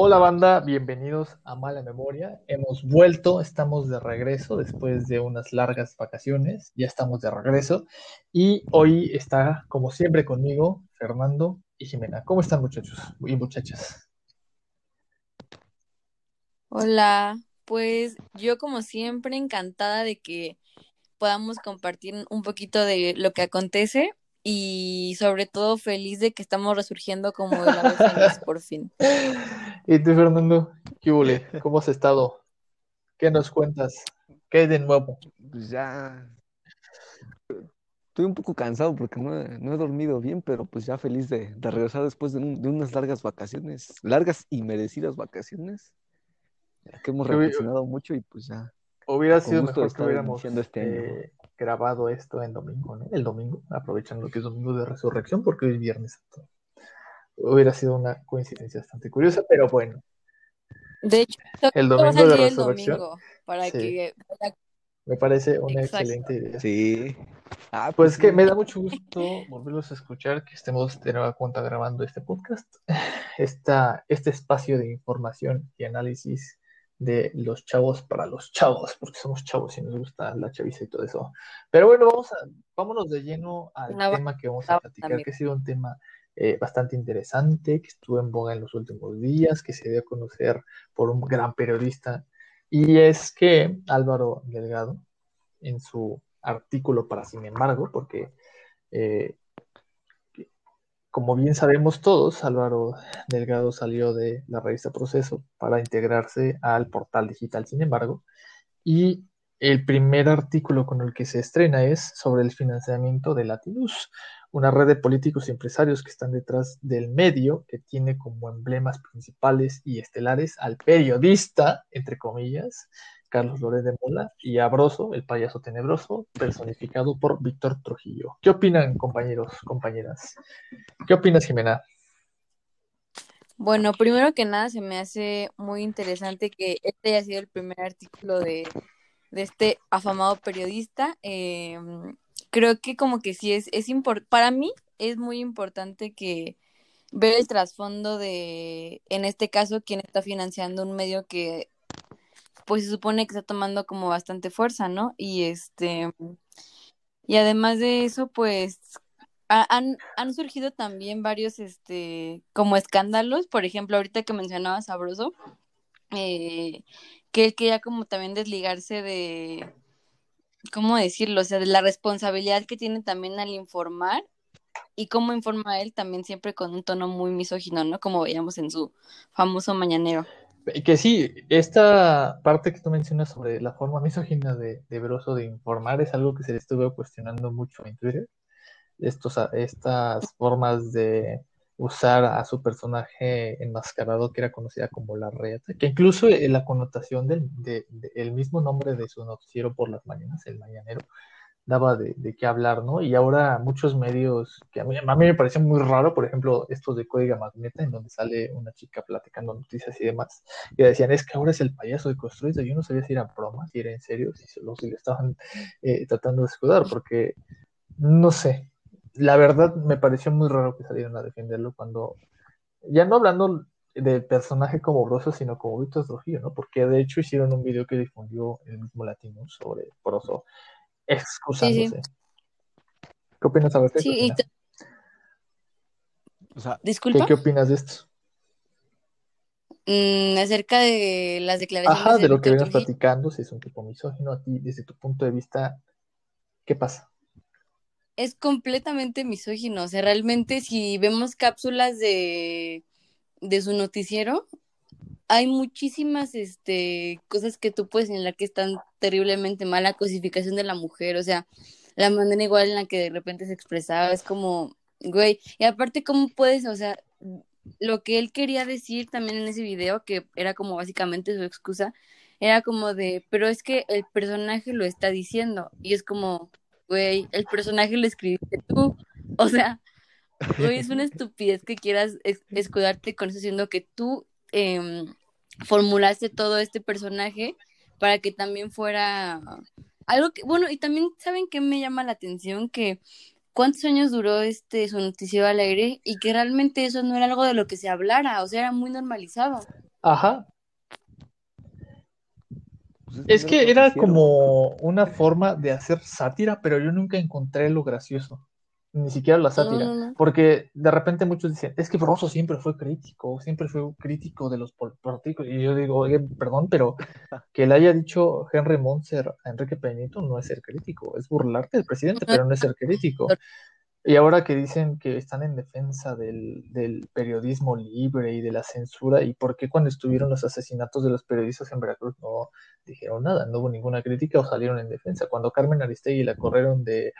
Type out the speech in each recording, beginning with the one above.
Hola banda, bienvenidos a Mala Memoria. Hemos vuelto, estamos de regreso después de unas largas vacaciones, ya estamos de regreso y hoy está como siempre conmigo Fernando y Jimena. ¿Cómo están muchachos y muchachas? Hola, pues yo como siempre encantada de que podamos compartir un poquito de lo que acontece y sobre todo feliz de que estamos resurgiendo como de la vez por fin. ¿Y tú, Fernando? ¿Qué huele? ¿Cómo has estado? ¿Qué nos cuentas? ¿Qué hay de nuevo? Pues ya estoy un poco cansado porque no he, dormido bien, pero pues ya feliz de, regresar después de, unas largas vacaciones, largas y merecidas vacaciones, que hemos reflexionado mucho y pues ya. Hubiera sido mejor que hubiéramos este eh, grabado esto en domingo, ¿no? El domingo, aprovechando que es domingo de resurrección, porque hoy es viernes. Hubiera sido una coincidencia bastante curiosa, pero bueno. De hecho, el domingo de resurrección. para que... Me parece una excelente idea. Sí. Ah, pues, pues que me da mucho gusto volverlos a escuchar, que estemos de nueva cuenta grabando este podcast, esta, este espacio de información y análisis de los chavos para los chavos, porque somos chavos y nos gusta la chaviza y todo eso. Pero bueno, vamos a, vámonos de lleno al tema que vamos a platicar, que ha sido un tema eh, bastante interesante, que estuvo en boga en los últimos días, que se dio a conocer por un gran periodista, y es que Álvaro Delgado, en su artículo para Sin embargo, porque eh, como bien sabemos todos, Álvaro Delgado salió de la revista Proceso para integrarse al portal digital, sin embargo, y el primer artículo con el que se estrena es sobre el financiamiento de Latinus, una red de políticos y empresarios que están detrás del medio, que tiene como emblemas principales y estelares al periodista, entre comillas, Carlos Lórez de Mola, y a el payaso tenebroso, personificado por Víctor Trujillo. ¿Qué opinan, compañeros, compañeras? ¿Qué opinas, Jimena? Bueno, primero que nada, se me hace muy interesante que este haya sido el primer artículo de, este afamado periodista. Em, creo que como que sí es, es importante, para mí es muy importante que ver el trasfondo de, en este caso, quién está financiando un medio que pues se supone que está tomando como bastante fuerza, ¿no? Y este, y además de eso, pues han, han surgido también varios, este, como escándalos, por ejemplo, ahorita que mencionaba Sabroso, eh, que él quería como también desligarse de, ¿cómo decirlo? O sea, de la responsabilidad que tiene también al informar y cómo informa él también siempre con un tono muy misógino, ¿no? Como veíamos en su famoso mañanero. Que sí, esta parte que tú mencionas sobre la forma misógina de, de Broso de informar es algo que se le estuvo cuestionando mucho en Twitter. Estos, estas formas de usar a su personaje enmascarado que era conocida como la reata, que incluso la connotación del de, el mismo nombre de su noticiero por las mañanas, el mañanero, daba de, qué hablar, ¿no? Y ahora muchos medios, que a mí, a mí me parece muy raro, por ejemplo, estos de Códiga Magneta, en donde sale una chica platicando noticias y demás, y decían, es que ahora es el payaso de construido, yo no sabía si era broma, si era en serio, si solo si le estaban eh, tratando de escudar, porque no sé, la verdad me pareció muy raro que salieran a defenderlo cuando, ya no hablando del personaje como Broso, sino como Víctor Trujillo, ¿no? Porque de hecho hicieron un video que difundió el mismo latino sobre Broso excusándose. ¿Qué opinas al respecto? Sí, Disculpa. ¿qué, opinas de esto? Mm, acerca de las declaraciones. Ajá, de, lo que vienes platicando, si es un tipo misógino, a ti, desde tu punto de vista, ¿qué pasa? Es completamente misógino. O sea, realmente, si vemos cápsulas de, de su noticiero, hay muchísimas este, cosas que tú puedes señalar que están terriblemente mal, la cosificación de la mujer, o sea, la manera igual en la que de repente se expresaba, es como, güey, y aparte, ¿cómo puedes, o sea, lo que él quería decir también en ese video, que era como básicamente su excusa, era como de, pero es que el personaje lo está diciendo, y es como, güey, el personaje lo escribiste tú, o sea, güey, es una estupidez que quieras escudarte con eso, diciendo que tú eh, formulaste todo este personaje para que también fuera algo que, bueno, y también saben que me llama la atención que cuántos años duró este su noticiero al aire y que realmente eso no era algo de lo que se hablara, o sea, era muy normalizado. Ajá. Pues Es que era como una forma de hacer sátira, pero yo nunca encontré lo gracioso. Ni siquiera la sátira. no, no. Porque de repente muchos dicen, es que Broso siempre fue crítico, siempre fue crítico de los pol- políticos. Y yo digo, oye, perdón, pero que le haya dicho Henry Monser a Enrique Peñito no es ser crítico, es burlarte del presidente, pero no es ser crítico. Y ahora que dicen que están en defensa del, del periodismo libre y de la censura, ¿y por qué cuando estuvieron los asesinatos de los periodistas en Veracruz no dijeron nada? No hubo ninguna crítica o salieron en defensa. Cuando Carmen Aristegui la corrieron de,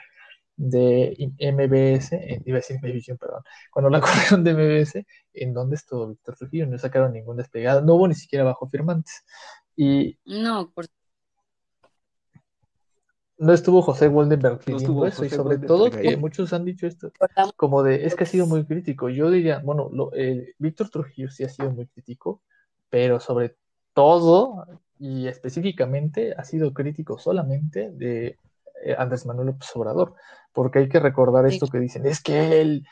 de MBS, eh, iba a decir Imevisión, perdón, cuando la corrieron de MBS, ¿en dónde estuvo Víctor Trujillo? No sacaron ningún despegado, no hubo ni siquiera bajo firmantes. Y No, por no estuvo José Goldenberg No pidiendo estuvo eso, y José sobre todo que muchos han dicho esto, como de, es que ha sido muy crítico. Yo diría, bueno, lo, eh, Víctor Trujillo sí ha sido muy crítico, pero sobre todo y específicamente ha sido crítico solamente de eh, Andrés Manuel López Obrador, porque hay que recordar esto que dicen, es que él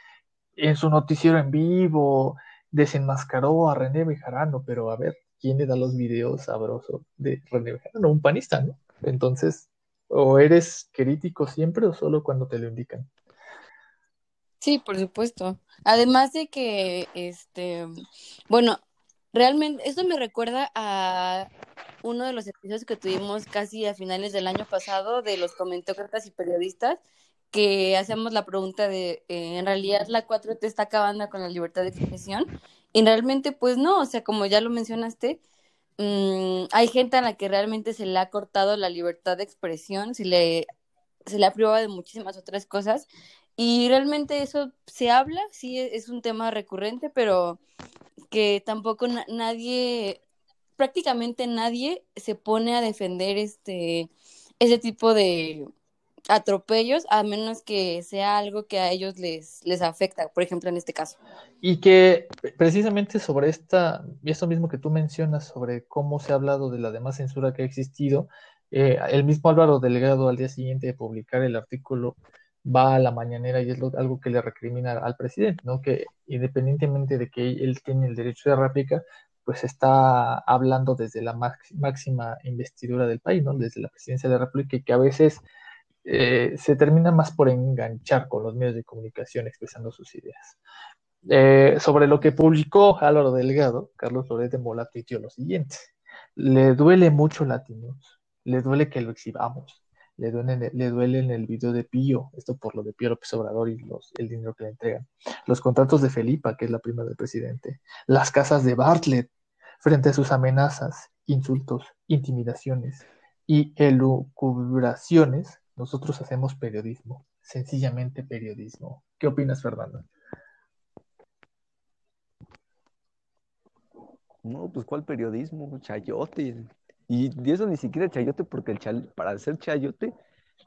en su noticiero en vivo desenmascaró a René Bejarano, pero a ver, ¿quién le da los videos sabrosos de René Bejarano? Un panista, ¿no? Entonces, o eres crítico siempre o solo cuando te lo indican. Sí, por supuesto. Además de que, este, bueno, realmente, esto me recuerda a uno de los episodios que tuvimos casi a finales del año pasado de los comentócratas y periodistas, que hacemos la pregunta de, eh, ¿en realidad la 4T está acabando con la libertad de expresión? Y realmente, pues no, o sea, como ya lo mencionaste, mm, hay gente a la que realmente se le ha cortado la libertad de expresión, se le, se le ha privado de muchísimas otras cosas. Y realmente eso se habla, sí, e- es un tema recurrente, pero que tampoco na- nadie, prácticamente nadie se pone a defender este, ese tipo de atropellos, a menos que sea algo que a ellos les, les afecta, por ejemplo, en este caso. Y que precisamente sobre esta, y esto mismo que tú mencionas, sobre cómo se ha hablado de la demás censura que ha existido, eh, el mismo Álvaro Delgado al día siguiente de publicar el artículo va a la mañanera y es lo- algo que le recrimina al presidente, ¿no? Que independientemente de que él tiene el derecho de réplica, pues está hablando desde la máxima investidura del país, ¿no? Desde la presidencia de la República y que a veces eh, se termina más por enganchar con los medios de comunicación expresando sus ideas. Eh, sobre lo que publicó Álvaro Delgado, Carlos Loret de Mola tuiteó lo siguiente: Le duele mucho Latinos, le duele que lo exhibamos, le duele, le duele en el video de Pío, esto por lo de Pío López Obrador y los, el dinero que le entregan, los contratos de Felipa, que es la prima del presidente, las casas de Bartlett, frente a sus amenazas, insultos, intimidaciones y elucubraciones, nosotros hacemos periodismo, sencillamente periodismo. ¿Qué opinas, Fernando? No, pues ¿cuál periodismo? Chayote. Y de eso ni siquiera chayote, porque el chal- para hacer chayote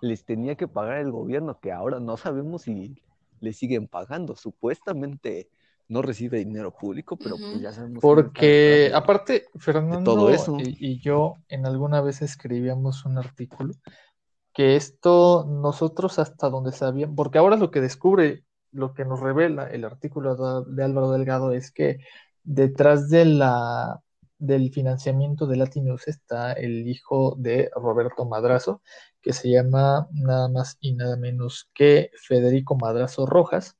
les tenía que pagar el gobierno, que ahora no sabemos si le siguen pagando. Supuestamente no recibe dinero público, pero pues ya sabemos. Porque aparte, Fernando todo eso. y, y yo en alguna vez escribíamos un artículo que esto nosotros hasta donde sabíamos, porque ahora lo que descubre, lo que nos revela el artículo de, Álvaro Delgado es que detrás de la, del financiamiento de Latinus está el hijo de Roberto Madrazo, que se llama nada más y nada menos que Federico Madrazo Rojas,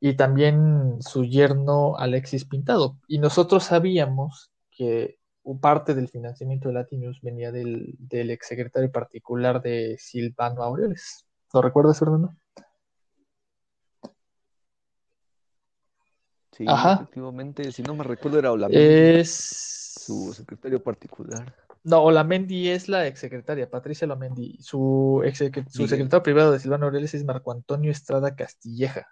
y también su yerno Alexis Pintado. Y nosotros sabíamos que parte del financiamiento de Latinus venía del, del exsecretario particular de Silvano Aureoles. ¿Lo recuerdas, Fernando? Sí, Ajá. efectivamente, si no me recuerdo era Olamendi, Es... su secretario particular. No, Olamendi es la exsecretaria, Patricia Olamendi. Su, secretario privado de Silvano Aureoles es Marco Antonio Estrada Castilleja.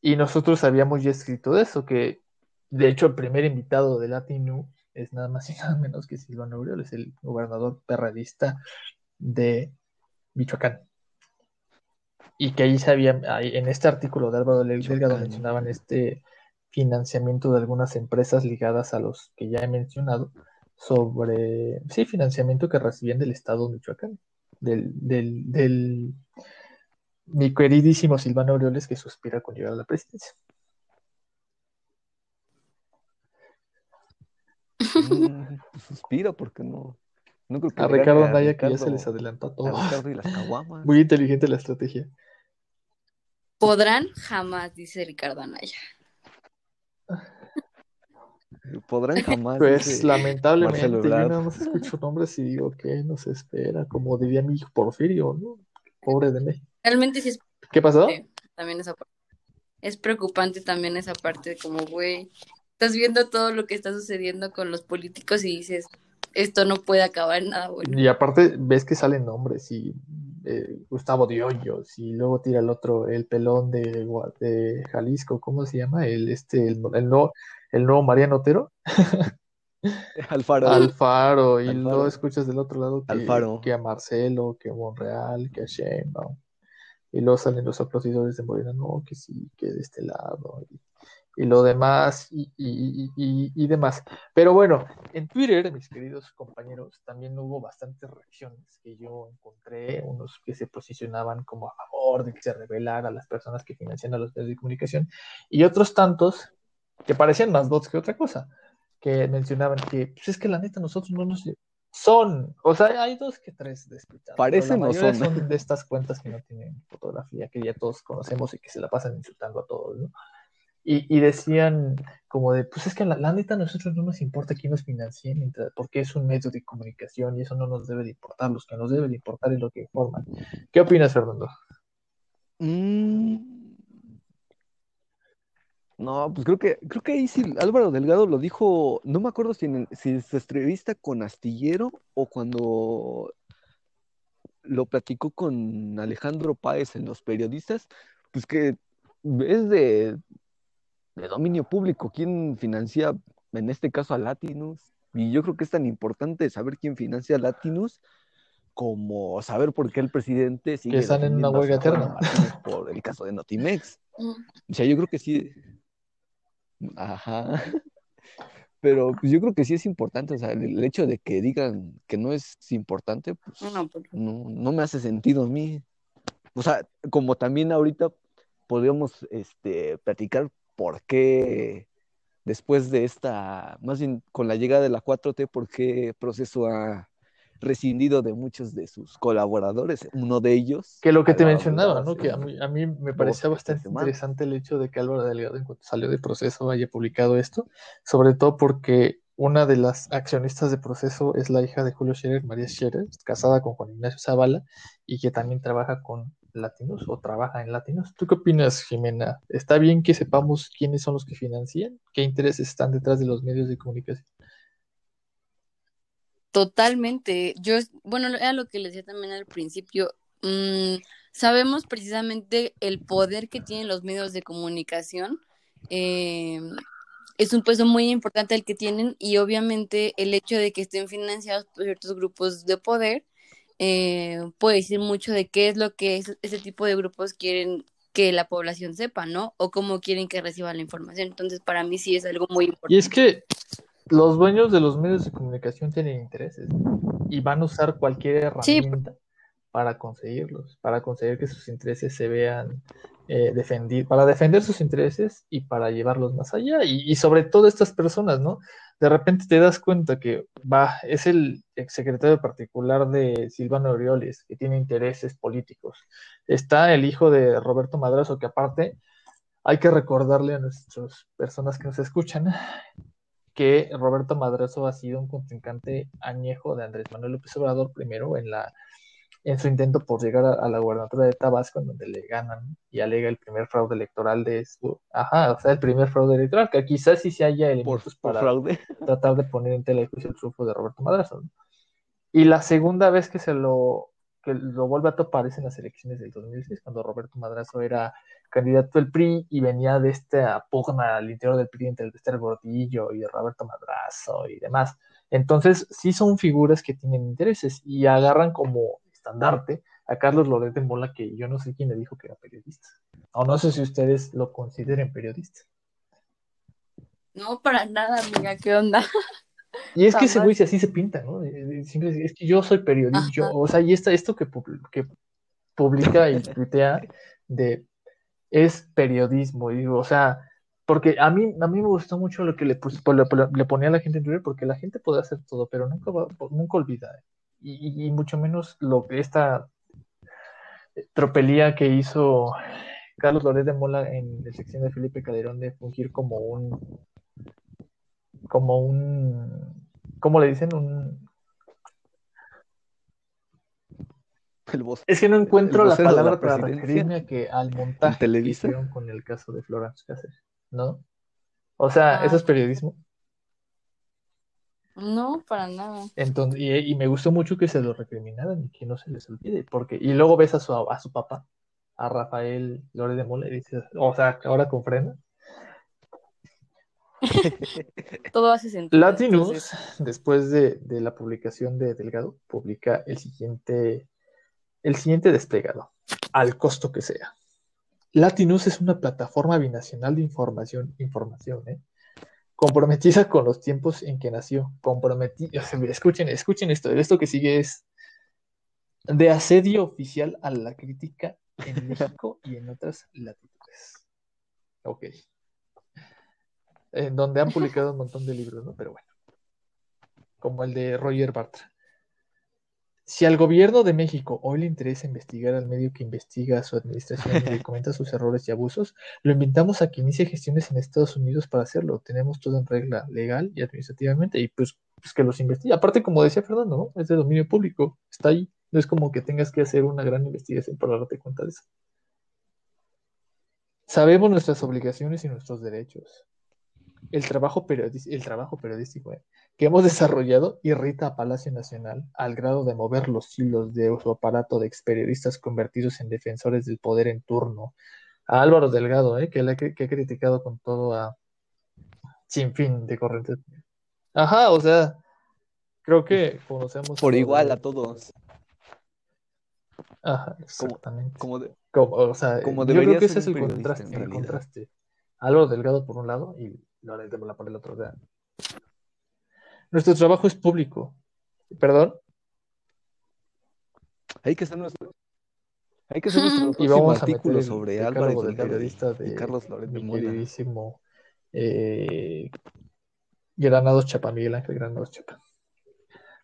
Y nosotros habíamos ya escrito de eso, que de hecho el primer invitado de Latinu es nada más y nada menos que Silvano Aureoles, el gobernador perradista de Michoacán. Y que ahí se había, en este artículo de Álvaro Del- Delgado mencionaban este financiamiento de algunas empresas ligadas a los que ya he mencionado, sobre, sí, financiamiento que recibían del Estado de Michoacán, del, del, del mi queridísimo Silvano Aureoles que suspira con llegar a la presidencia. Mm, pues suspiro porque no, no creo que A Ricardo Anaya, que ya se les adelantó a a todo. Ricardo y las caguamas. Muy inteligente la estrategia. Podrán jamás, dice Ricardo Anaya. Podrán jamás. Pues dice lamentablemente Marcelo yo nada más escucho nombres y digo que nos espera, como diría mi hijo Porfirio, ¿no? Pobre de mí. Realmente sí es ¿Qué pasó? Sí, también esa parte. Es preocupante también esa parte, como, güey, estás viendo todo lo que está sucediendo con los políticos y dices, esto no puede acabar en nada bueno. Y aparte ves que salen nombres y eh, Gustavo de Hoyos y luego tira el otro, el pelón de, Jalisco, ¿cómo se llama? El este, el, el nuevo, el nuevo Mariano Otero, Alfaro. Alfaro, y Alfaro. luego escuchas del otro lado que, Alfaro. que a Marcelo, que a Monreal, que a Sheinbaum, y luego salen los aplaudidores de Morena, no, que sí, que de este lado, y, y lo demás, y, y, y, y- demás. Pero bueno, en Twitter, mis queridos compañeros, también hubo bastantes reacciones que yo encontré, unos que se posicionaban como a favor de que se revelara a las personas que financian a los medios de comunicación, y otros tantos que parecían más bots que otra cosa, que mencionaban que, pues es que la neta, nosotros no nos... Son, o sea, hay dos que tres despistados. Parecen o son. son de estas cuentas que no tienen fotografía, que ya todos conocemos y que se la pasan insultando a todos, ¿no? Y, decían como de, pues es que la, la neta a nosotros no nos importa quién nos financie, porque es un medio de comunicación y eso no nos debe de importar, los que nos debe de importar es lo que informan. ¿Qué opinas, Fernando? Mm. No, pues creo que, creo que ahí sí Álvaro Delgado lo dijo, no me acuerdo si en, si su entrevista con Astillero o cuando lo platicó con Alejandro Páez en Los Periodistas, pues que es de, de dominio público quién financia, en este caso a Latinus, y yo creo que es tan importante saber quién financia a Latinus como saber por qué el presidente sigue están en una huelga eterna. Por el caso de Notimex. Mm. O sea, yo creo que sí. Ajá. Pero pues, yo creo que sí es importante. O sea, el, el hecho de que digan que no es importante, pues No, pues, no, no me hace sentido a mí. O sea, como también ahorita podríamos este, platicar por qué después de esta, más bien con la llegada de la 4T, por qué proceso ha rescindido de muchos de sus colaboradores. Uno de ellos. Que lo que te mencionaba, ¿no? Que a mí, a mí me parecía bastante interesante el hecho de que Álvaro Delgado, en cuanto salió de proceso, haya publicado esto, sobre todo porque una de las accionistas de proceso es la hija de Julio Scherer, María Scherer, casada con Juan Ignacio Zavala y que también trabaja con Latinos o trabaja en Latinos. ¿Tú qué opinas, Jimena? ¿Está bien que sepamos quiénes son los que financian? ¿Qué intereses están detrás de los medios de comunicación? Totalmente. Yo, bueno, era lo que les decía también al principio. Mm, sabemos precisamente el poder que tienen los medios de comunicación. Eh, es un peso muy importante el que tienen y obviamente el hecho de que estén financiados por ciertos grupos de poder eh, puede decir mucho de qué es lo que es- ese tipo de grupos quieren que la población sepa, ¿no? O cómo quieren que reciba la información. Entonces, para mí sí es algo muy importante. Y es que los dueños de los medios de comunicación tienen intereses y van a usar cualquier Sí, herramienta para conseguirlos, para conseguir que sus intereses se vean eh, para defender sus intereses y para llevarlos más allá. Y, sobre todo estas personas, ¿no? De repente te das cuenta que va, es el exsecretario particular de Silvano Aureoles, que tiene intereses políticos. Está el hijo de Roberto Madrazo, que aparte hay que recordarle a nuestras personas que nos escuchan que Roberto Madrazo ha sido un contrincante añejo de Andrés Manuel López Obrador primero en la en su intento por llegar a, a la gubernatura de Tabasco, en donde le ganan y alega el primer fraude electoral de su, ajá, o sea, el primer fraude electoral, que quizás sí se haya elementos por para fraude. tratar de poner en tela de juicio el triunfo de Roberto Madrazo. ¿no? Y la segunda vez que se lo, que lo vuelve a topar es en las elecciones del 2006, cuando Roberto Madrazo era candidato del PRI y venía de esta pugna al interior del PRI entre el Esther Gordillo y Roberto Madrazo y demás. Entonces, sí son figuras que tienen intereses y agarran como estandarte a Carlos Loret de Mola, que yo no sé quién le dijo que era periodista. O no sé si ustedes lo consideren periodista. no para nada, amiga, ¿qué onda? Y es que ese güey así se pinta, ¿no? Eh, eh, siempre es que yo soy periodista, yo, o sea, y esta, esto que, pub- que publica y tuitea de es periodismo, y digo, o sea, porque a mí, a mí me gustó mucho lo que le, pus- le, le ponía a la gente en Twitter, porque la gente puede hacer todo, pero nunca, va- nunca olvida. Y, mucho menos lo que esta tropelía que hizo Carlos Loret de Mola en la sección de Felipe Calderón de fungir como un, como un, ¿cómo le dicen? Un, El voz. es que no encuentro la palabra para referirme a que al montaje que hicieron con el caso de Florence Cáceres, ¿no? O sea, Ah. eso es periodismo. No, para nada. Entonces, y, y me gustó mucho que se lo recriminaran y que no se les olvide, porque, y luego ves a su, a su papá, a Rafael Lore de Mola, y dices, o sea, ahora con frena. Todo hace sentido. Latinus, entonces, después de, de la publicación de Delgado, publica el siguiente, el siguiente desplegado, al costo que sea. Latinus es una plataforma binacional de información, información, ¿eh? Comprometida con los tiempos en que nació. Comprometida, escuchen, escuchen esto, esto que sigue es de asedio oficial a la crítica en México y en otras latitudes. Ok. En donde han publicado un montón de libros, ¿no? Pero bueno. Como el de Roger Bartra. Si al gobierno de México hoy le interesa investigar al medio que investiga a su administración y le comenta sus errores y abusos, lo invitamos a que inicie gestiones en Estados Unidos para hacerlo. Tenemos todo en regla legal y administrativamente y pues, pues que los investigue. Aparte, como decía Fernando, ¿no? Es de dominio público, está ahí. No es como que tengas que hacer una gran investigación para darte cuenta de eso. Sabemos nuestras obligaciones y nuestros derechos. El trabajo, el trabajo periodístico eh, que hemos desarrollado irrita a Palacio Nacional al grado de mover los hilos de su aparato de experiodistas convertidos en defensores del poder en turno. A Álvaro Delgado, eh, que, le ha cri- que ha criticado con todo a sin fin de corrientes. Ajá, o sea, creo que conocemos Por igual a todos. Ajá, Como- exactamente. Como de- Como, o sea, Como yo creo que ese es el contraste, el contraste. Álvaro Delgado por un lado y Mola por el otro. sea. Nuestro trabajo es público. Perdón, hay que hacer nuestro, hay que hacer nuestro y vamos a artículo el sobre Álvarez del Delgado y- periodista y, de Carlos Loret de mi Mola. queridísimo eh, Granados Chapa, Miguel Ángel Granados Chapa.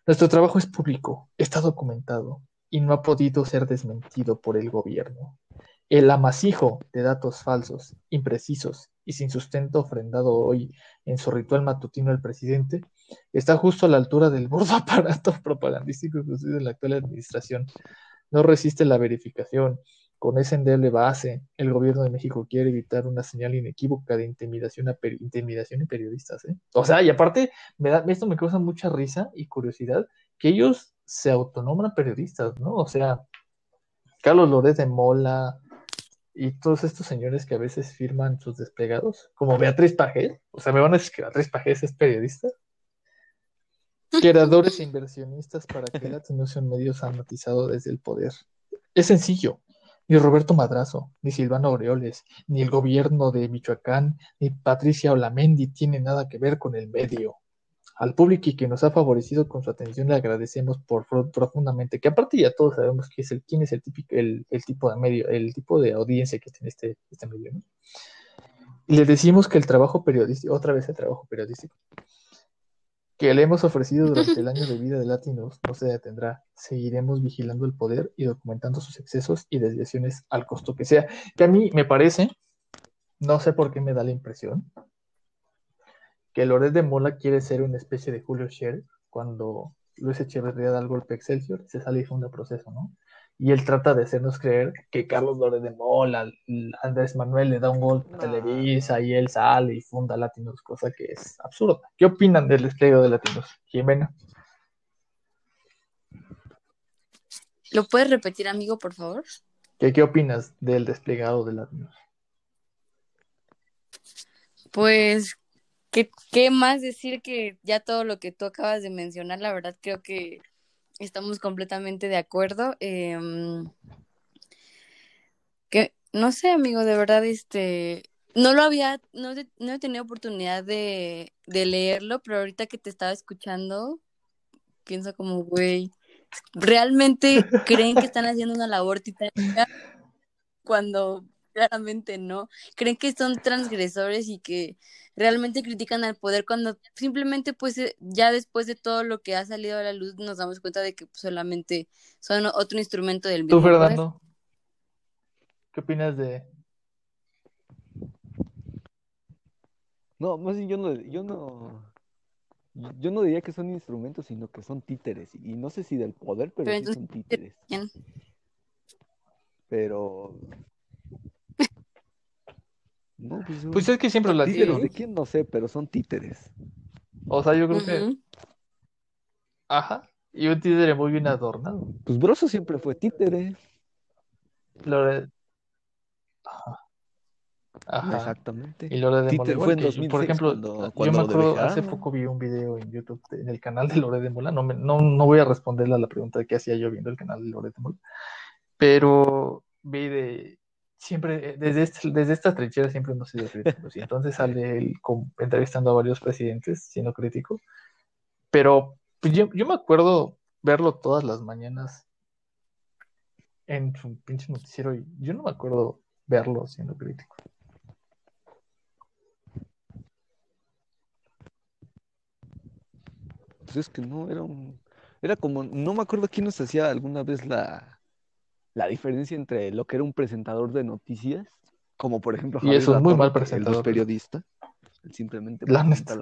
Nuestro trabajo es público, está documentado y no ha podido ser desmentido por el gobierno. El amasijo de datos falsos, imprecisos y sin sustento ofrendado hoy en su ritual matutino el presidente está justo a la altura del burdo aparato propagandístico que en la actual administración. No resiste la verificación. Con esa endeble base, el gobierno de México quiere evitar una señal inequívoca de intimidación a, intimidación a periodistas. ¿eh? O sea, y aparte, me da, esto me causa mucha risa y curiosidad que ellos se autonombran periodistas, ¿no? O sea, Carlos Loret de Mola y todos estos señores que a veces firman sus desplegados, como Beatriz Pajés, o sea, me van a decir que Beatriz Pajés es periodista. Creadores e inversionistas para que la atenuación medios han matizado desde el poder. Es sencillo. Ni Roberto Madrazo, ni Silvano Aureoles, ni el gobierno de Michoacán, ni Patricia Olamendi tienen nada que ver con el medio. Al público y que nos ha favorecido con su atención le agradecemos por, por- profundamente, que aparte ya todos sabemos que es el, quién es el típico, el, el tipo de medio, el tipo de audiencia que tiene este, este medio, ¿no? Y le decimos que el trabajo periodístico, otra vez el trabajo periodístico, que le hemos ofrecido durante el año de vida de Latinos no se detendrá. Seguiremos vigilando el poder y documentando sus excesos y desviaciones al costo que sea. Que a mí me parece, no sé por qué me da la impresión, que Loret de Mola quiere ser una especie de Julio Scherer cuando Luis Echeverría da el golpe a Excelsior, se sale y funda proceso, ¿no? Y él trata de hacernos creer que Carlos Loret de Mola, Andrés Manuel le da un golpe a Televisa y él sale y funda Latinos, cosa que es absurda. ¿Qué opinan del despliegue de Latinos? Jimena. ¿Lo puedes repetir, amigo, por favor? ¿Qué, qué opinas del desplegado de Latinos? Pues, ¿qué, qué más decir que ya todo lo que tú acabas de mencionar? La verdad creo que estamos completamente de acuerdo. Em, que, no sé, amigo, de verdad, este, no lo había, no, no he tenido oportunidad de, de leerlo, pero ahorita que te estaba escuchando, pienso como, güey, ¿realmente creen que están haciendo una labor titánica cuando claramente no. Creen que son transgresores y que realmente critican al poder cuando simplemente pues eh, ya después de todo lo que ha salido a la luz nos damos cuenta de que pues, solamente son otro instrumento del mismo Tú, poder. Fernando, ¿qué opinas de... No, más bien yo no, yo no, yo no diría que son instrumentos, sino que son títeres. Y no sé si del poder, pero, Pero sí entonces, son títeres. ¿quién? Pero. No, pues, Pues es que siempre la títeres de quién no sé, pero son títeres. O sea, yo creo que... Ajá. Y un títere muy bien adornado. Pues Broso siempre fue títere. Lore... Ajá. Ajá. Exactamente. Y Lore de Mola fue en que- 2006 por ejemplo, cuando- yo me acuerdo, hace poco vi un video en YouTube, de- en el canal de Lore de Mola, no, me- no, no voy a responderle a la pregunta de qué hacía yo viendo el canal de Lore de Mola, pero vi de, siempre, eh, desde, este- desde esta trinchera siempre hemos sido críticos, y entonces sale él entrevistando a varios presidentes, siendo crítico, pero pues, yo, yo me acuerdo verlo todas las mañanas en su pinche noticiero, y yo no me acuerdo verlo siendo crítico. Pues es que no, era un. Era como. No me acuerdo quién nos hacía alguna vez la, la diferencia entre lo que era un presentador de noticias, como por ejemplo Y Javier eso es muy mal no presentador. periodista. Él simplemente La neta.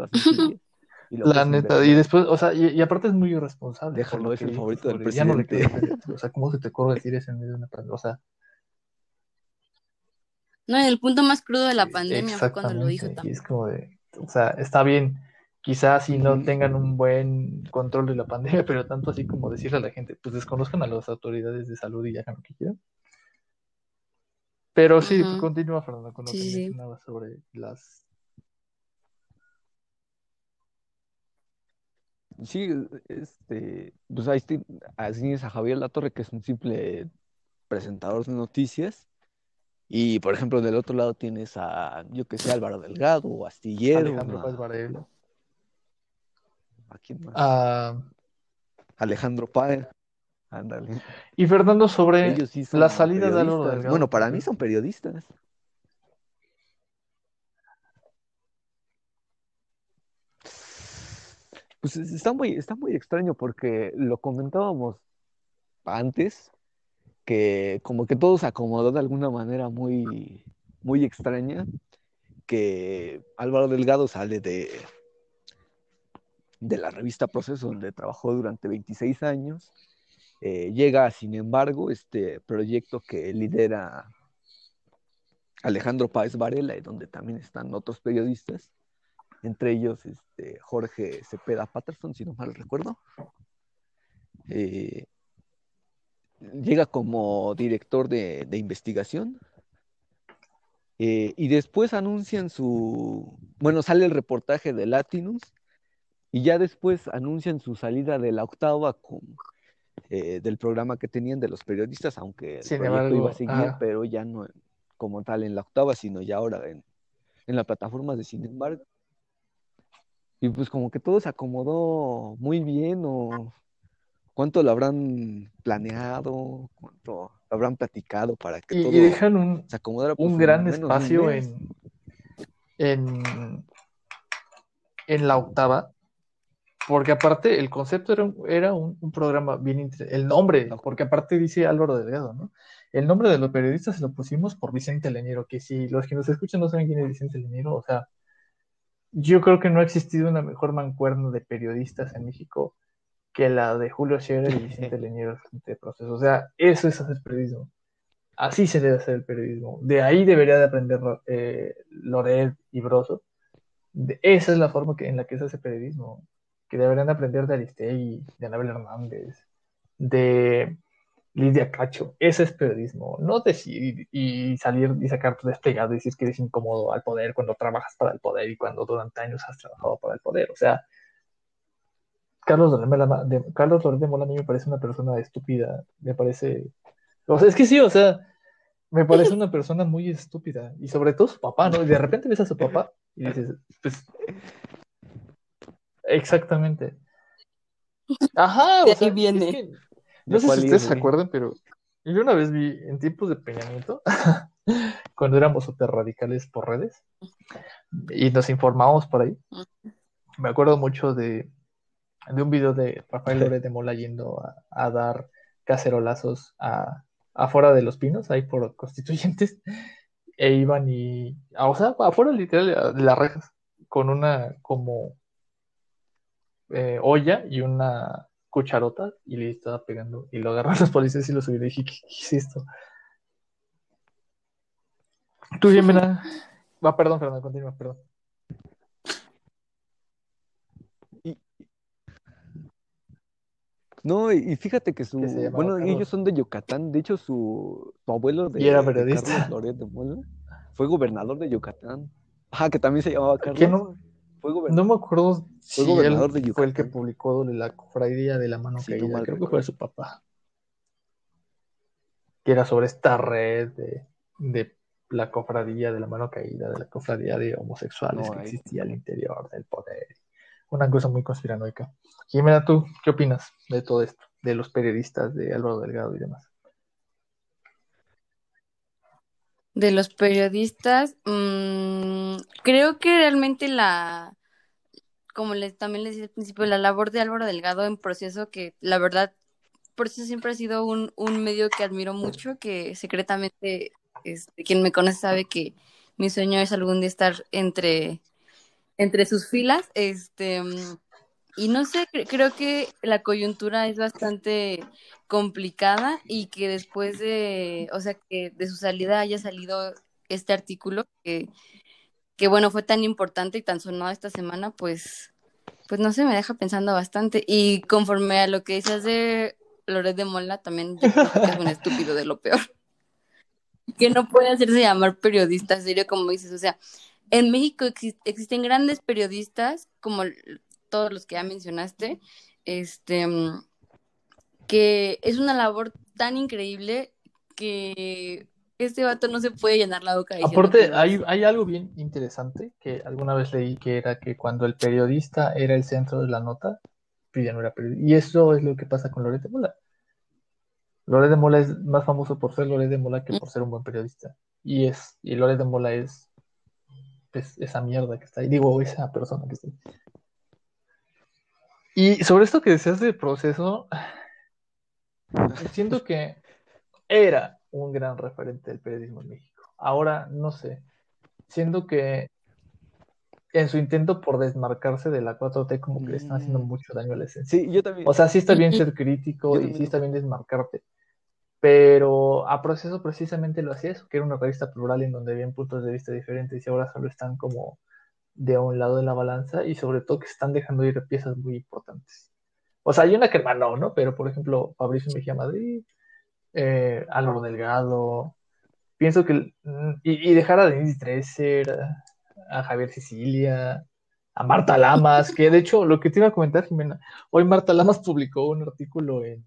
y lo La neta, y después, o sea, y, y aparte es muy irresponsable. Déjalo, lo es el favorito del ya no presidente. decir, O sea, ¿cómo se te ocurre decir eso en medio de una pandemia? O sea, No, en el punto más crudo de la eh, pandemia fue cuando lo dijo exactamente. Y también. es como de, o sea, está bien, quizás si no tengan un buen control de la pandemia, pero tanto así como decirle a la gente, pues desconozcan a las autoridades de salud y hagan lo que quieran. Pero sí, continúa, Fernando, con lo Sí, que sí, mencionabas sobre las... Sí, este, pues ahí estoy- así tienes a Javier Latorre, que es un simple presentador de noticias. Y por ejemplo, del otro lado tienes a, yo que sé, Álvaro Delgado, o Astillero, Alejandro a, Varela. ¿A quién más? Alejandro Páez. Ándale. y Fernando, sobre sí la salida de Álvaro. Delgado. Bueno, para mí son periodistas. Pues es- está muy, está muy extraño porque lo comentábamos antes, que como que todo se acomodó de alguna manera muy, muy extraña, que Álvaro Delgado sale de, de la revista Proceso, donde trabajó durante 26 años, eh, llega, sin embargo, este proyecto que lidera Alejandro Páez Varela, y donde también están otros periodistas, entre ellos este, Jorge Cepeda Patterson, si no mal recuerdo. Eh, llega como director de, de investigación. eh, y después anuncian su, bueno, sale el reportaje de Latinus y ya después anuncian su salida de la octava con, eh, del programa que tenían de los periodistas, aunque el Sin embargo, iba a seguir, pero ya no como tal en la octava, sino ya ahora en, en la plataforma de Sin embargo. Y pues como que todo se acomodó muy bien o cuánto lo habrán planeado, cuánto lo habrán platicado para que Y, todo y dejan un, se acomodara pues, un gran un espacio en, en, en la octava, porque aparte el concepto era, un, era un, un programa bien inter- el nombre, porque aparte dice Álvaro Delgado, ¿no? El nombre de los periodistas se lo pusimos por Vicente Leñero, que si los que nos escuchan no saben quién es Vicente Leñero, o sea, yo creo que no ha existido una mejor mancuerna de periodistas en México que la de Julio Scherer y Vicente Leñero de proceso. O sea, eso es hacer periodismo. Así se debe hacer el periodismo. De ahí debería de aprender eh, Loret y Broso. De, esa es la forma que, en la que se hace periodismo. Que deberían de aprender de Aristegui, de Anabel Hernández, de Lidia Cacho. Ese es periodismo. No decir y salir y sacar tu desplegado y decir que eres incómodo al poder cuando trabajas para el poder y cuando durante años has trabajado para el poder. O sea, Carlos Loret de Mola a mí me parece una persona estúpida. Me parece. O sea, es que sí, o sea, me parece una persona muy estúpida. Y sobre todo su papá, ¿no? Y de repente ves a su papá y dices, pues. Exactamente. Ajá, De o sea, ahí viene. es que, no sé si ustedes se acuerdan, pero yo una vez vi en tiempos de Peña Nieto, cuando éramos súper radicales por redes y nos informábamos por ahí. Me acuerdo mucho de, de un video de Rafael López de Mola yendo a, a dar cacerolazos a, afuera de los pinos, ahí por constituyentes, e iban y, o sea, afuera literal de las rejas, con una como eh, olla y una cucharota y le estaba pegando y lo agarraron los policías y lo subieron y dije, ¿qué, qué es esto? Tú, Jimena. Va, perdón, Fernando, continúa, perdón. No, y fíjate que su, llamaba bueno, Carlos. ellos son de Yucatán, de hecho su, su abuelo de, Y era de periodista. Carlos Loret de Mola fue gobernador de Yucatán. Ajá, que también se llamaba Carlos. ¿Qué no? Fue No me acuerdo si Fue gobernador él de fue el que publicó de la cofradía de la mano Sí, caída. Creo que fue su papá. Que era sobre esta red de, de la cofradía de la mano caída, de la cofradía de homosexuales No, que existía al interior del poder. Una cosa muy conspiranoica. Jimena, ¿tú qué opinas de todo esto? De los periodistas, de Álvaro Delgado y demás. De los periodistas, mm, creo que realmente la, como les, también les decía al principio, la labor de Álvaro Delgado en proceso, que la verdad, proceso siempre ha sido un, un medio que admiro mucho, que secretamente, este, quien me conoce sabe que mi sueño es algún día estar entre, entre sus filas, este, mm, y no sé, cre- creo que la coyuntura es bastante complicada y que después de, o sea, que de su salida haya salido este artículo que, que bueno, fue tan importante y tan sonado esta semana, pues, pues no sé, me deja pensando bastante. Y conforme a lo que dices de Loret de Mola, también yo creo que es un estúpido de lo peor. Que no puede hacerse llamar periodista serio, como dices. O sea, en México exi- existen grandes periodistas, como todos los que ya mencionaste, este, mm, que es una labor tan increíble que este vato no se puede llenar la boca Aparte, hay, hay algo bien interesante que alguna vez leí que era que cuando el periodista era el centro de la nota, pues ya no era periodista. Y eso es lo que pasa con Loret de Mola. Loret de Mola es más famoso por ser Loret de Mola que por ser un buen periodista. Y es, y Loret de Mola es, pues, esa mierda que está ahí, digo, esa persona que está ahí. Y sobre esto que decías de proceso, siento que era un gran referente del periodismo en México. Ahora, no sé, siento que en su intento por desmarcarse de la 4T, como que le están haciendo Mm. mucho daño a la esencia. Sí, yo también. O sea, sí está bien ser crítico Yo y sí está bien desmarcarte, pero a proceso precisamente lo hacía eso, que era una revista plural en donde habían puntos de vista diferentes y ahora solo están como de un lado de la balanza y sobre todo que están dejando ir piezas muy importantes. O sea, hay una que hermanó, ¿no? Pero por ejemplo, Fabricio Mejía Madrid, eh, Álvaro Delgado, pienso que y, y dejar a Denise Dresser, a, a Javier Sicilia, a Marta Lamas, que de hecho lo que te iba a comentar, Jimena, hoy Marta Lamas publicó un artículo en,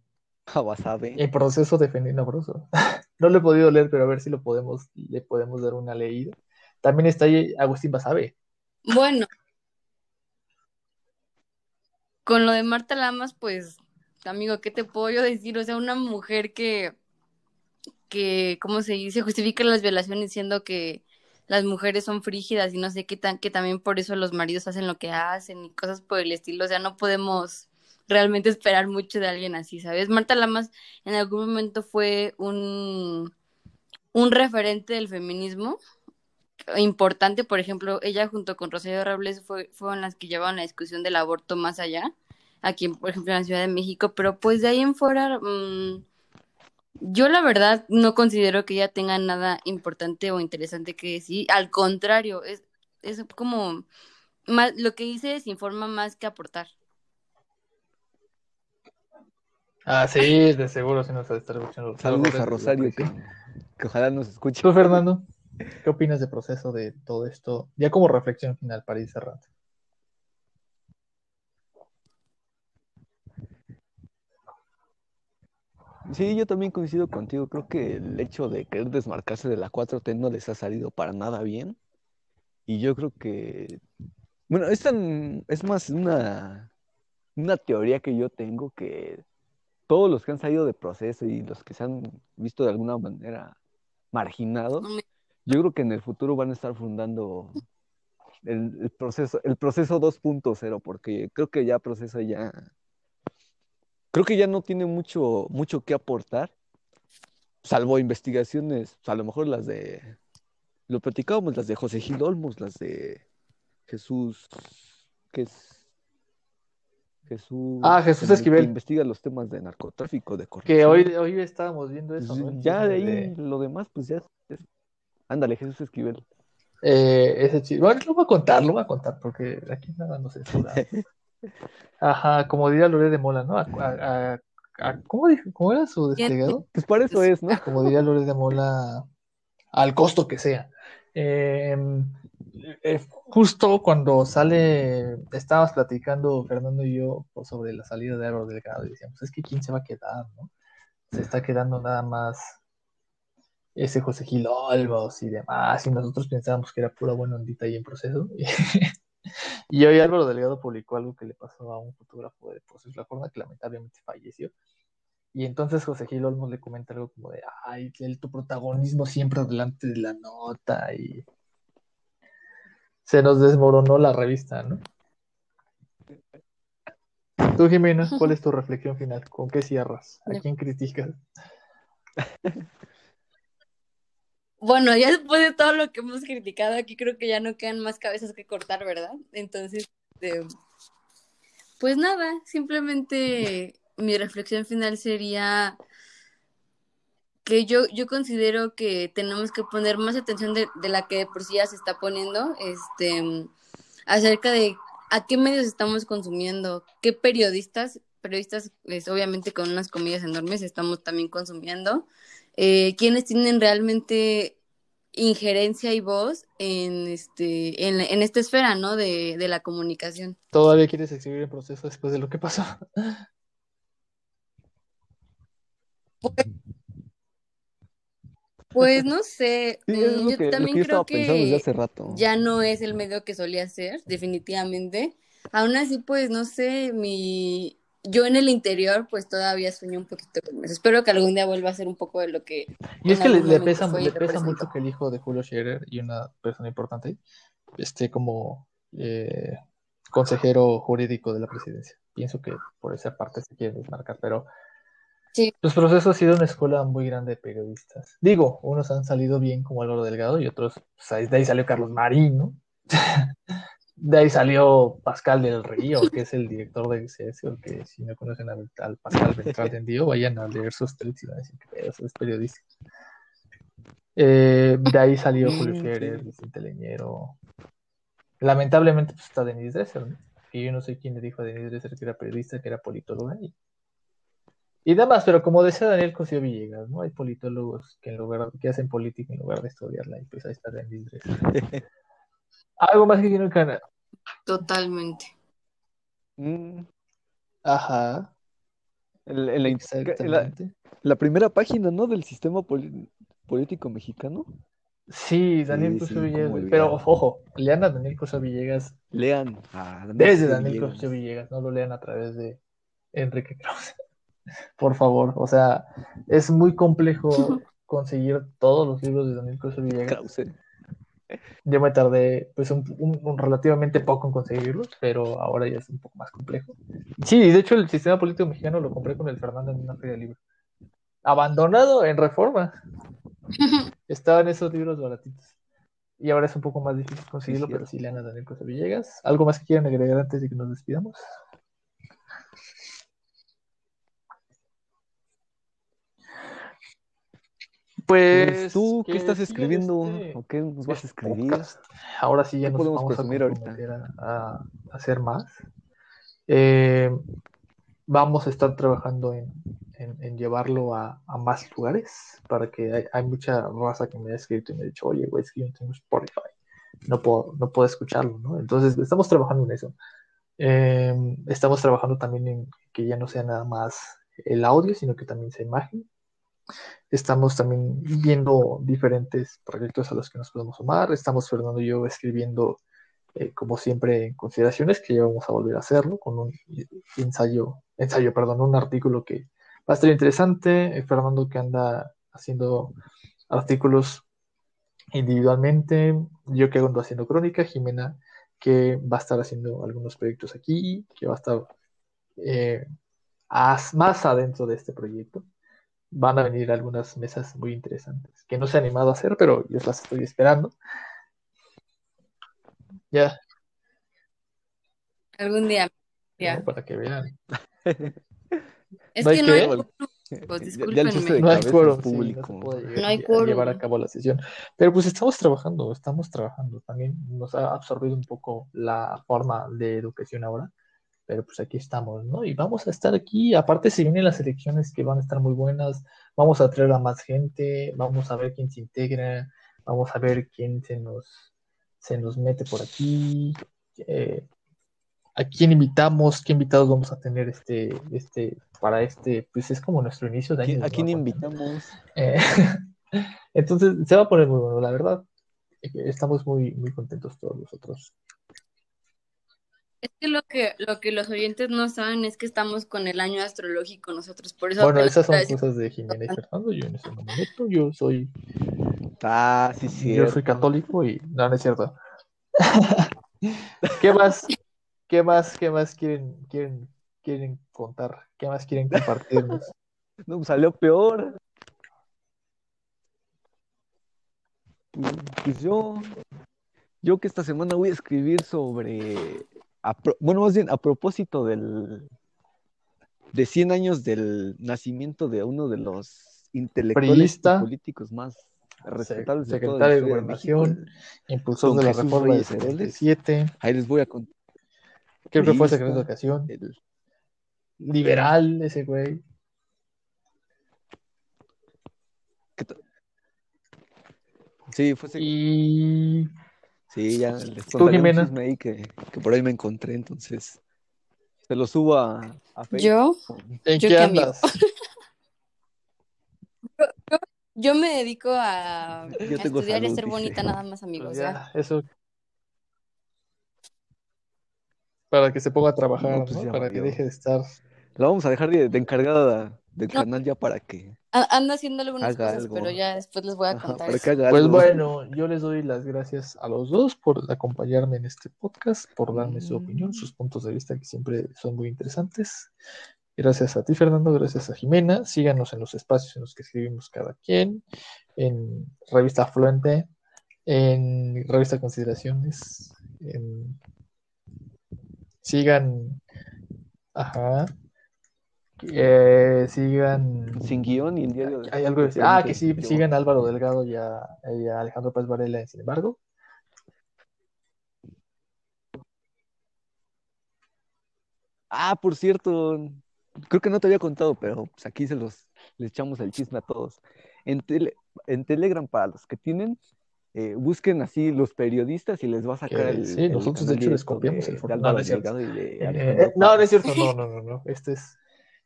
A Wasabi. en proceso defendiendo a Broso. No lo he podido leer, pero a ver si lo podemos, le podemos dar una leída. También está ahí Agustín Basabe. Bueno, con lo de Marta Lamas, pues, amigo, ¿qué te puedo yo decir? O sea, una mujer que, que, ¿cómo se dice? Justifica las violaciones diciendo que las mujeres son frígidas y no sé qué tan, que también por eso los maridos hacen lo que hacen y cosas por el estilo. O sea, no podemos realmente esperar mucho de alguien así, ¿sabes? Marta Lamas en algún momento fue un, un referente del feminismo importante, por ejemplo, ella junto con Rosario Robles fue, fueron las que llevaban la discusión del aborto más allá, aquí, por ejemplo, en la Ciudad de México, pero pues de ahí en fuera, mmm, yo la verdad no considero que ella tenga nada importante o interesante que decir, al contrario, es, es como, más, lo que dice es informa más que aportar. Ah, sí, de seguro sí nos va a estar escuchando. Saludos a Rosario, que, que ojalá nos escuche. Tú, Fernando, ¿qué opinas del proceso de todo esto? Ya como reflexión final para ir cerrando. Sí, yo también coincido contigo. Creo que el hecho de querer desmarcarse de la 4T no les ha salido para nada bien. Y yo creo que, bueno, es, tan, es más una, una teoría que yo tengo que todos los que han salido de proceso y los que se han visto de alguna manera marginados, Yo creo que en el futuro van a estar fundando el, el proceso, el proceso 2.0, porque creo que ya proceso ya, creo que ya no tiene mucho, mucho que aportar, salvo investigaciones, a lo mejor las de, lo platicábamos, las de José Gil Olmos, las de Jesús, que es Jesús, Ah, Jesús el que Esquivel. investiga los temas de narcotráfico, de corrupción. Que hoy, hoy estábamos viendo eso, Pues, ¿no? ya de ahí De- lo demás, pues ya. Ándale, Jesús Esquivel. Eh, ese chiste. Bueno, lo voy a contar, lo voy a contar, porque aquí nada nos censura. Ajá, como diría Lore de Mola, ¿no? A- a- a- a- ¿cómo, dijo? ¿Cómo era su desplegado? Pues para eso es, ¿no? Como diría Lore de Mola, al costo que sea. Eh, eh, justo cuando sale, estábamos platicando Fernando y yo pues, sobre la salida de Álvaro Delgado y decíamos, es que quién se va a quedar, ¿no? Se está quedando nada más ese José Gil Olmos y demás, y nosotros pensábamos que era pura buena ondita ahí en proceso. Y hoy Álvaro Delgado publicó algo que le pasó a un fotógrafo de Proceso La Forma que lamentablemente falleció. Y entonces José Gil Olmos le comenta algo como de, ay, tu protagonismo siempre delante de la nota y se nos desmoronó la revista, ¿no? Tú, Jimena, ¿cuál es tu reflexión final? ¿Con qué cierras? ¿A quién criticas? Bueno, ya después de todo lo que hemos criticado aquí, creo que ya no quedan más cabezas que cortar, ¿verdad? Entonces, este, pues nada, simplemente mi reflexión final sería que yo, yo considero que tenemos que poner más atención de, de la que de por sí ya se está poniendo, este, acerca de a qué medios estamos consumiendo, qué periodistas, periodistas, pues, obviamente con unas comillas enormes, estamos también consumiendo, eh, quienes tienen realmente injerencia y voz en este en, en esta esfera, ¿no? De, de la comunicación. ¿Todavía quieres escribir el proceso después de lo que pasó? Pues no sé, Sí, lo yo que, también que yo creo que hace rato. ya no es el medio que solía ser, definitivamente. Aún así, pues no sé, mi yo en el interior, pues todavía sueño un poquito con eso. Espero que algún día vuelva a ser un poco de lo que Y es que le, pesa, le mucho que el hijo de Julio Scherer y una persona importante esté como eh, consejero jurídico de la presidencia. Pienso que por esa parte se quiere desmarcar, pero Sí. los procesos ha sido una escuela muy grande de periodistas. Digo, unos han salido bien como Álvaro Delgado y otros, pues, de ahí salió Carlos Marín, ¿no? De ahí salió Pascal del Río, que es el director de XS, o que si no conocen al, al Pascal Ventral Tendío, vayan a leer sus tweets y van a decir que es periodista. Eh, de ahí salió Julio sí. Vicente Leñero. Lamentablemente pues, está Denise Dresser, ¿no? Que yo no sé quién le dijo a Denise Dresser que era periodista, que era politóloga. Y, y demás, pero como decía Daniel Cosío Villegas, ¿no? Hay politólogos que en lugar que hacen política en lugar de estudiarla, y pues ahí está Denise Dresser. Algo más que quiero ganar. Totalmente. Mm, Ajá, en, en la, primera página, ¿no? Del sistema político mexicano. Sí, Daniel Sí, sí, Villegas. Pero ojo, lean a Daniel Cosío Villegas Lean a Daniel desde Cosío Daniel Villegas. Cosío Villegas, no lo lean a través de Enrique Krause. Por favor, o sea, es muy complejo conseguir todos los libros de Daniel Cosío Villegas. Krause. Yo me tardé pues un, un- un relativamente poco en conseguirlos, pero ahora ya es un poco más complejo. Sí, de hecho el sistema político mexicano lo compré con el Fernando en una feria de libros. Abandonado en Reforma. Estaban esos libros baratitos. Y ahora es un poco más difícil conseguirlo, Sí, pero sí lean a Daniel Cosío Villegas. ¿Algo más que quieran agregar antes de que nos despidamos? Pues tú, ¿qué estás escribiendo? este- ¿O qué nos vas a este escribir? podcast. Ahora sí ya ¿Qué nos podemos vamos a ahorita? hacer más. Eh, vamos a estar trabajando en, en- en llevarlo a, a más lugares para que hay, hay mucha raza que me ha escrito y me ha dicho, oye, güey, es que yo no tengo Spotify, no puedo, no puedo escucharlo, ¿no? Entonces estamos trabajando en eso. Eh, estamos trabajando también en que ya no sea nada más el audio, sino que también sea imagen. Estamos también viendo diferentes proyectos a los que nos podemos sumar. Estamos, Fernando y yo, escribiendo, eh, como siempre, en consideraciones, que ya vamos a volver a hacerlo, con un ensayo, ensayo, perdón, un artículo que va a estar interesante. Eh, Fernando que anda haciendo artículos individualmente, yo que ando haciendo crónica, Jimena que va a estar haciendo algunos proyectos aquí, que va a estar eh, más adentro de este proyecto. Van a venir algunas mesas muy interesantes que no se ha animado a hacer, pero yo las estoy esperando. Ya. Algún día. Ya. para que vean. es que no hay pues discúlpenme. no hay quórum público. no, hay quórum. llevar a cabo la sesión. Pero pues estamos trabajando, estamos trabajando. También nos ha absorbido un poco la forma de educación ahora. Pero pues aquí estamos, ¿no? Y vamos a estar aquí. Aparte, se vienen las elecciones que van a estar muy buenas. Vamos a traer a más gente. Vamos a ver quién se integra. Vamos a ver quién se nos, se nos mete por aquí. Eh, ¿A quién invitamos? ¿Qué invitados vamos a tener este, este, para este? Pues es como nuestro inicio de año. ¿A quién invitamos? Eh, entonces se va a poner muy bueno, la verdad. Estamos muy, muy contentos todos nosotros. Es que lo que lo que los oyentes no saben es que estamos con el año astrológico nosotros, por eso. Bueno, esas son cosas de Jiménez Fernando. Yo en ese momento yo soy. Ah, sí, sí. Yo soy católico y no, no es cierto. ¿Qué más? ¿Qué más, qué más quieren, quieren, quieren contar? ¿Qué más quieren compartirnos? no, salió peor. Pues yo, yo que esta semana voy a escribir sobre, bueno, más bien a propósito del, de 100 años del nacimiento de uno de los intelectuales políticos más respetables de secretario de, Gobernación, impulsor de la reforma de 77. Ahí les voy a contar Creo que fue secreto de ocasión. El liberal, ese güey. Sí, fue Y. Sí, ya les ¿Tú, Jimena? Ahí que, que, por ahí me encontré, entonces. Se lo subo a, a Facebook. ¿Yo? ¿En qué andas? yo, yo, me dedico a, a estudiar y a ser bonita nada más, amigos. Pues ya, eso para que se ponga a trabajar, pues para que deje de estar. La vamos a dejar de, encargada del canal ya para que. Anda haciendo algunas cosas, pero ya después les voy a contar. pues bueno, yo les doy las gracias a los dos por acompañarme en este podcast, por darme su opinión, mm. sus puntos de vista que siempre son muy interesantes. Gracias a ti, Fernando, gracias a Jimena. Síganos en los espacios en los que escribimos cada quien, en Revista Fluente, en Revista Consideraciones, en sigan, ajá, eh, sigan sin guion y en diario de... hay algo de... ah que sí sigan Álvaro Delgado y a, Alejandro Paz Varela sin embargo ah por cierto creo que no te había contado pero pues aquí se los le echamos el chisme a todos en, en Telegram para los que tienen eh, busquen así los periodistas y les va a sacar el. Sí, nosotros de hecho les copiamos el formato. No, no, es. Eh, no, no es cierto, no, no, no, no. Este es,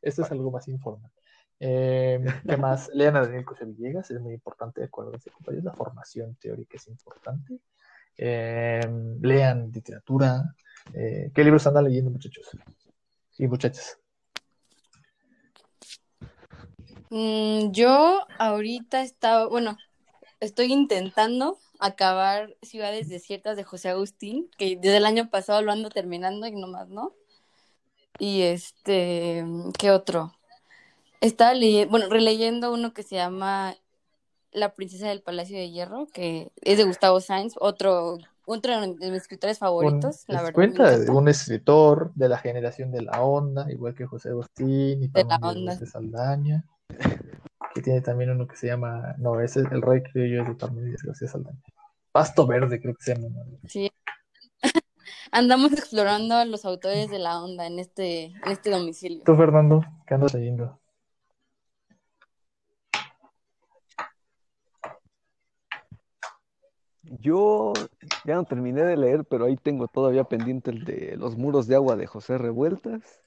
este es algo más informal. Eh, ¿Qué más? Lean a Daniel José Villegas, es muy importante, de acuerdo compañeros. La formación teórica es importante. lean literatura. ¿Qué libros andan leyendo, muchachos? Y muchachas. Mm, yo ahorita estaba, bueno, estoy intentando acabar Ciudades Desiertas de José Agustín, que desde el año pasado lo ando terminando y nomás no. Y este, ¿qué otro? Estaba leyendo, bueno, releyendo uno que se llama La princesa del Palacio de Hierro, que es de Gustavo Sainz, otro, otro de mis escritores favoritos, la verdad. Cuenta de un escritor de la generación de la onda, igual que José Agustín y de de Saldaña que tiene también uno que se llama, no, ese es el rey criollo de Parmenides García Saldaña. Pasto Verde, creo que se llama. Sí. Andamos explorando a los autores de la onda en este, en este domicilio. Tú, Fernando, ¿qué andas leyendo? Yo ya no terminé de leer, pero ahí tengo todavía pendiente el de Los muros de agua de José Revueltas.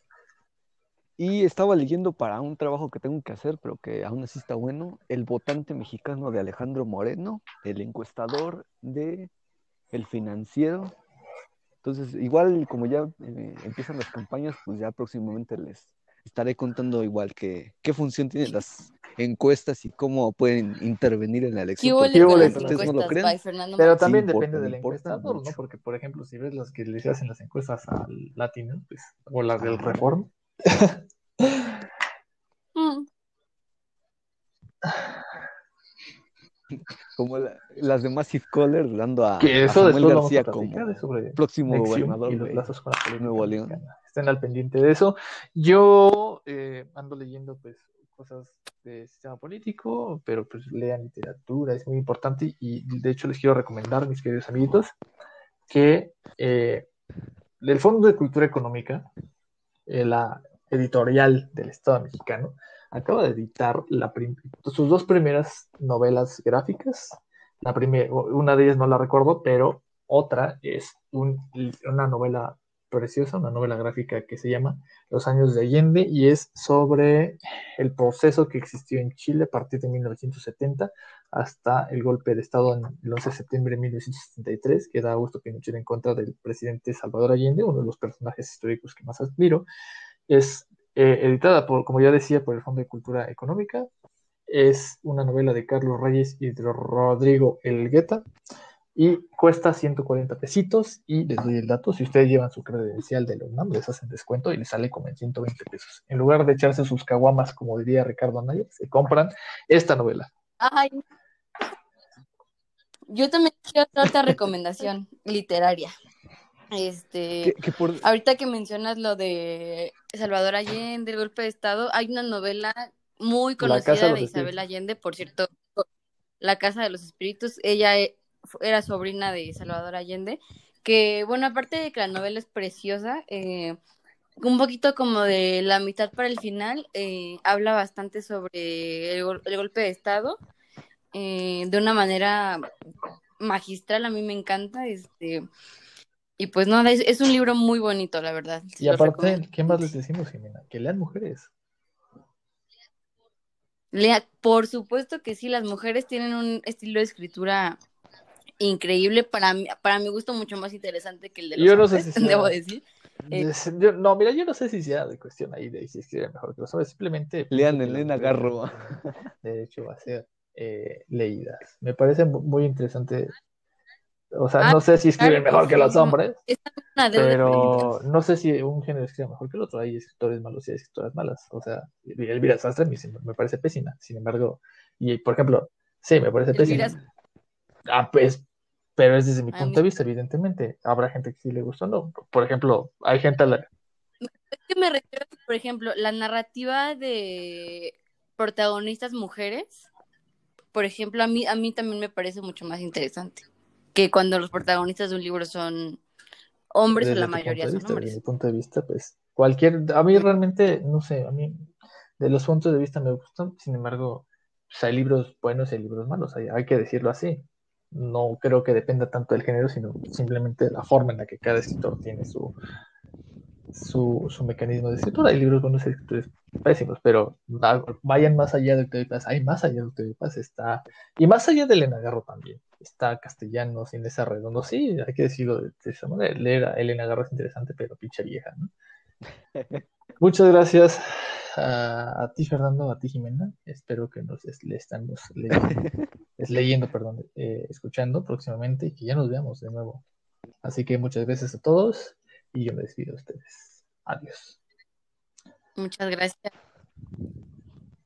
Y estaba leyendo para un trabajo que tengo que hacer, pero que aún así está bueno, El votante mexicano de Alejandro Moreno, el encuestador de El Financiero. Entonces, igual como ya eh, empiezan las campañas, pues ya próximamente les estaré contando igual que, qué función tienen las encuestas y cómo pueden intervenir en la elección. ¿Qué huele ¿Qué con huele las con las Ustedes no lo creen. Bye, Pero también depende del encuestador, ¿no? Porque, por ejemplo, si ves las que les hacen las encuestas al latino, pues, o las del Reform, Mm. Como la- las de Massive Caller dando a, que a eso Samuel después vamos García a como sobre próximo gobernador y los de lazos con la política Nuevo León. Estén al pendiente de eso. Yo eh, ando leyendo pues cosas de sistema político, pero pues lean literatura, es muy importante y de hecho les quiero recomendar, mis queridos amiguitos, que eh, el Fondo de Cultura Económica, eh, la editorial del Estado mexicano, acaba de editar sus dos primeras novelas gráficas. La una de ellas no la recuerdo, pero otra es un- una novela preciosa, una novela gráfica que se llama Los años de Allende y es sobre el proceso que existió en Chile a partir de 1970 hasta el golpe de Estado en el 11 de septiembre de 1973, que da gusto Pinochet en contra del presidente Salvador Allende, uno de los personajes históricos que más admiro. Es eh, editada, por, como ya decía, por el Fondo de Cultura Económica. Es una novela de Carlos Reyes y Rodrigo Elgueta y cuesta 140 pesitos y les doy el dato, si ustedes llevan su credencial de la UNAM les hacen descuento y les sale como en 120 pesos. En lugar de echarse sus caguamas, como diría Ricardo Anaya, se compran esta novela. Ay. Yo también quiero otra recomendación literaria. Este, Que, que por, ahorita que mencionas lo de Salvador Allende, el golpe de Estado, hay una novela muy conocida de Isabel Espíritus. Allende, por cierto, La Casa de los Espíritus. Ella e- era sobrina de Salvador Allende, que, bueno, aparte de que la novela es preciosa, eh, un poquito como de la mitad para el final, eh, habla bastante sobre el, el golpe de Estado eh, de una manera magistral, a mí me encanta, este, y pues no, es, es un libro muy bonito, la verdad. Y aparte, recomiendo. ¿qué más les decimos, Jimena? Que lean mujeres. Lea, por supuesto que sí, las mujeres tienen un estilo de escritura increíble, para mí, para mi gusto mucho más interesante que el de los Yo no sé hombres, si sea- debo decir. Eh, yo- no, mira, yo no sé si sea de cuestión ahí de si escribe mejor que los hombres, simplemente Lean Elena Garro. mujeres tienen derecho a ser eh, leídas. Me parece mu- muy interesante. O sea, Ah, no sé si escriben claro mejor que los no. hombres, deuda pero no sé si un género escribe mejor que el otro. Hay escritores malos y hay escritoras malas. O sea, Elvira Sastre me me parece pésima. Sin embargo, y por ejemplo, sí, me parece pésima. Elvira- Ah, pues, pero es desde mi punto mí- de vista, evidentemente. Habrá gente que sí le gustó, ¿no? Por ejemplo, hay gente a la, Es que me refiero, por ejemplo, la narrativa de protagonistas mujeres, por ejemplo, a mí, a mí también me parece mucho más interesante que cuando los protagonistas de un libro son hombres desde la mayoría de son vista, desde hombres. mi punto de vista, pues cualquier, a mí realmente, no sé, a mí de los puntos de vista me gustan, sin embargo, pues, hay libros buenos y hay libros malos, hay, hay que decirlo así. No creo que dependa tanto del género, sino simplemente de la forma en la que cada escritor tiene su, su, su mecanismo de escritura. Hay libros buenos y escritores pésimos, pero va- vayan más allá de Octavio Paz. Hay más allá de Octavio Paz, está, y más allá de Elena Garro también. Está Castellanos, Inés Arredondo, sí, hay que decirlo de, de esa manera. Leer a Elena Garro es interesante, pero pinche vieja, ¿no? Muchas gracias a, a ti, Fernando, a ti, Jimena. Espero que nos es- le estamos leyendo, es leyendo, perdón, eh, escuchando próximamente y que ya nos veamos de nuevo. Así que muchas gracias a todos y yo me despido de ustedes. Adiós. Muchas gracias.